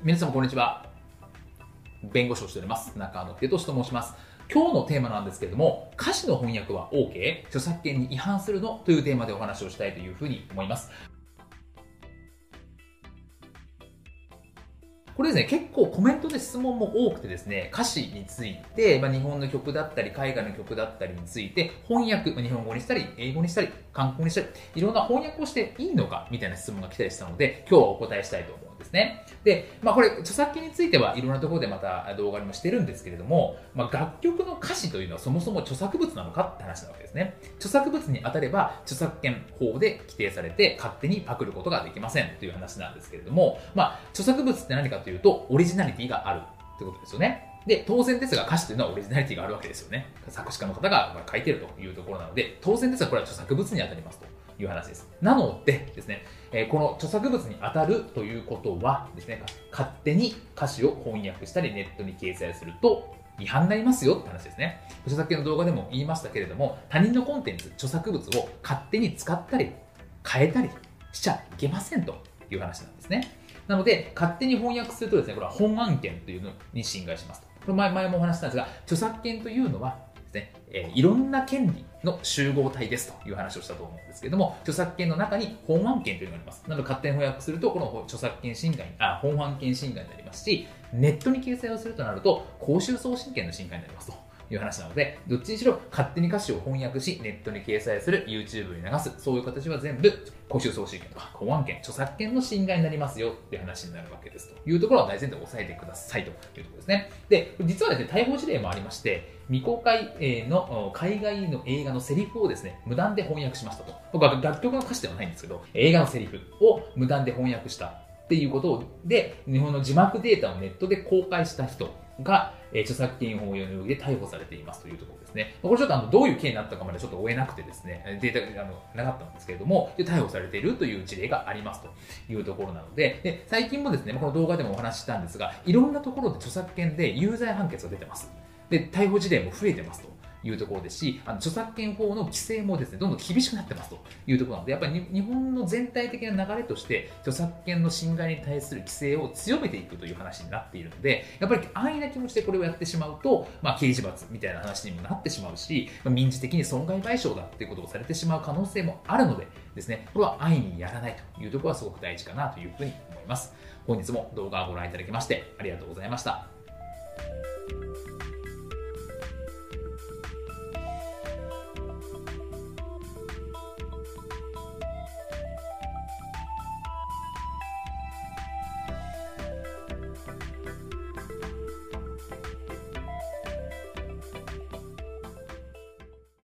皆様こんにちは。弁護士をしております。中野秀俊と申します。今日のテーマなんですけれども、歌詞の翻訳は OK? 著作権に違反するの？というテーマでお話をしたいというふうに思います。これですね、結構コメントで質問も多くてですね、歌詞について、まあ、日本の曲だったり、海外の曲だったりについて、翻訳、日本語にしたり、英語にしたり、韓国にしたり、いろんな翻訳をしていいのか、みたいな質問が来たりしたので、今日はお答えしたいと思うんですね。で、まあこれ、著作権についてはいろんなところでまた動画にもしてるんですけれども、まあ楽曲の歌詞というのはそもそも著作物なのかって話なわけですね。著作物に当たれば、著作権法で規定されて、勝手にパクることができませんという話なんですけれども、まあ著作物って何かというと、オリジナリティがあるってことですよね。で、当然ですが歌詞というのはオリジナリティがあるわけですよね。作詞家の方が書いてるというところなので、当然ですがこれは著作物に当たりますという話です。なのでですね、えこの著作物に当たるということはですね、勝手に歌詞を翻訳したりネットに掲載すると違反になりますよって話ですね。著作権の動画でも言いましたけれども、他人のコンテンツ、著作物を勝手に使ったり変えたりしちゃいけませんという話なんですね。なので、勝手に翻訳するとですね、これは本案件というのに侵害します。これ前前もお話したんですが、著作権というのはですね、えー、いろんな権利の集合体ですという話をしたと思うんですけども、著作権の中に本案権というのがあります。なので勝手に翻訳すると、この著作権侵害、あ、本案権侵害になりますし、ネットに掲載をするとなると、公衆送信権の侵害になりますと。いう話なので、どっちにしろ勝手に歌詞を翻訳し、ネットに掲載する、YouTube に流す、そういう形は全部、公衆送信権とか、公安権、著作権の侵害になりますよって話になるわけですというところは大前提を押さえてくださいというところですね。で、実はですね、逮捕事例もありまして、未公開の海外の映画のセリフをですね、無断で翻訳しましたと。僕は楽曲の歌詞ではないんですけど、映画のセリフを無断で翻訳したっていうことで、日本の字幕データをネットで公開した人が、え、著作権法用の容疑で逮捕されていますというところですね。これちょっとあのどういう経緯になったかまでちょっと追えなくてですね、データがなかったんですけれども、で逮捕されているという事例がありますというところなので、で最近もですね、この動画でもお話ししたんですが、いろんなところで著作権で有罪判決が出てます。で、逮捕事例も増えてますと。いうところですし、あの著作権法の規制もですね、どんどん厳しくなってますというところなので、やっぱり日本の全体的な流れとして、著作権の侵害に対する規制を強めていくという話になっているので、やっぱり安易な気持ちでこれをやってしまうと、まあ、刑事罰みたいな話にもなってしまうし、まあ、民事的に損害賠償だっていうことをされてしまう可能性もあるのでですね、これは安易にやらないというところはすごく大事かなというふうに思います。本日も動画をご覧いただきましてありがとうございました。